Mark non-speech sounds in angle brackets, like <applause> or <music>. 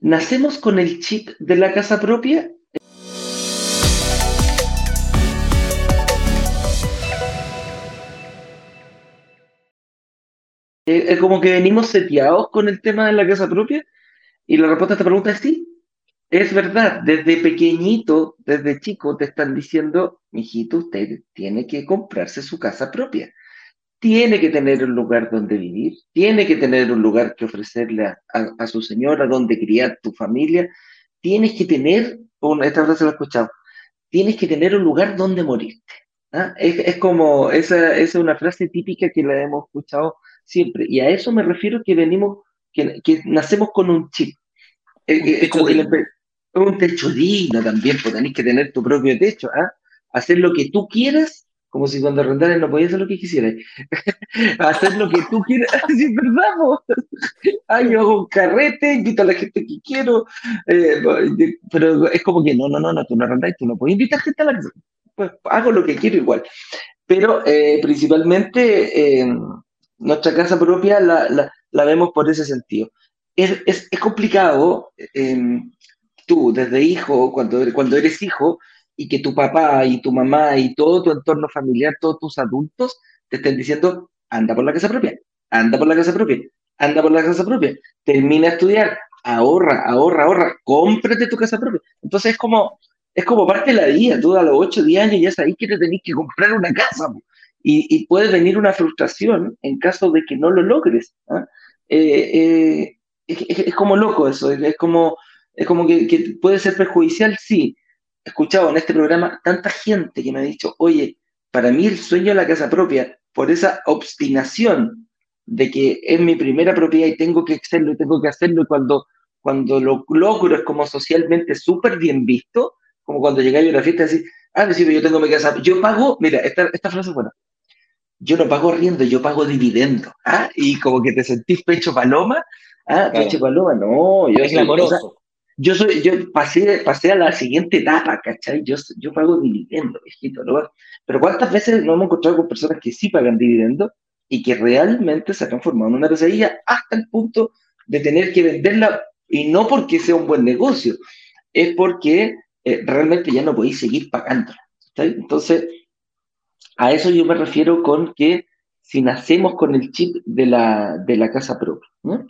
¿Nacemos con el chip de la casa propia? Eh, es como que venimos seteados con el tema de la casa propia y la respuesta a esta pregunta es sí. Es verdad, desde pequeñito, desde chico, te están diciendo, mijito, usted tiene que comprarse su casa propia. Tiene que tener un lugar donde vivir, tiene que tener un lugar que ofrecerle a, su señora, donde criar tu familia. Tienes que tener, esta frase la he escuchado, tienes que tener un lugar donde morirte. ¿ah? Es, como, esa, es una frase típica que la hemos escuchado siempre. Y a eso me refiero que venimos, que, nacemos con un chip. Eh, eh, es como un techo digno también, pues tenés que tener tu propio techo, ¿ah? Hacer lo que tú quieras, como si cuando arrendaras no podías hacer lo que quisieras. <laughs> hacer lo que tú quieras, así <laughs> verdad, ah, yo hago un carrete, invito a la gente que quiero, eh, pero es como que no, no, no, no, tú no arrendas, tú no puedes invitar gente a la casa. Pues hago lo que quiero igual. Pero eh, principalmente eh, nuestra casa propia la, la, vemos por ese sentido. Es, es, es complicado tú desde hijo, cuando, cuando eres hijo, y que tu papá y tu mamá y todo tu entorno familiar, todos tus adultos te estén diciendo, anda por la casa propia, anda por la casa propia, anda por la casa propia, termina a estudiar, ahorra, ahorra, ahorra, cómprate tu casa propia. Entonces es como, es como parte de la vida, tú a los 8, 10 años ya sabes que te tenés que comprar una casa. Y, y, puede venir una frustración en caso de que no lo logres. ¿ah? Eh, eh, es, como loco eso, es como es como que, puede ser perjudicial, sí. Escuchado en este programa tanta gente que me ha dicho, oye, para mí el sueño de la casa propia, por esa obstinación de que es mi primera propiedad y tengo que hacerlo y tengo que hacerlo, y cuando, cuando lo logro es como socialmente súper bien visto, como cuando llegáis a una fiesta y decís, ah, sí, yo tengo mi casa, yo pago, mira, esta, esta frase es buena, yo no pago riendo, yo pago dividendo, ¿ah? Y como que te sentís pecho paloma, ah, pecho paloma, no, yo es glamoroso yo soy, yo pasé, pasé a la siguiente etapa, ¿cachai? Yo, yo pago dividendo, viejito, ¿no? Pero ¿cuántas veces nos hemos encontrado con personas que sí pagan dividendo y que realmente se han transformado en una pesadilla hasta el punto de tener que venderla y no porque sea un buen negocio, es porque eh, realmente ya no podéis seguir pagándola. Entonces, a eso yo me refiero con que si nacemos con el chip de la, de la casa propia, ¿no?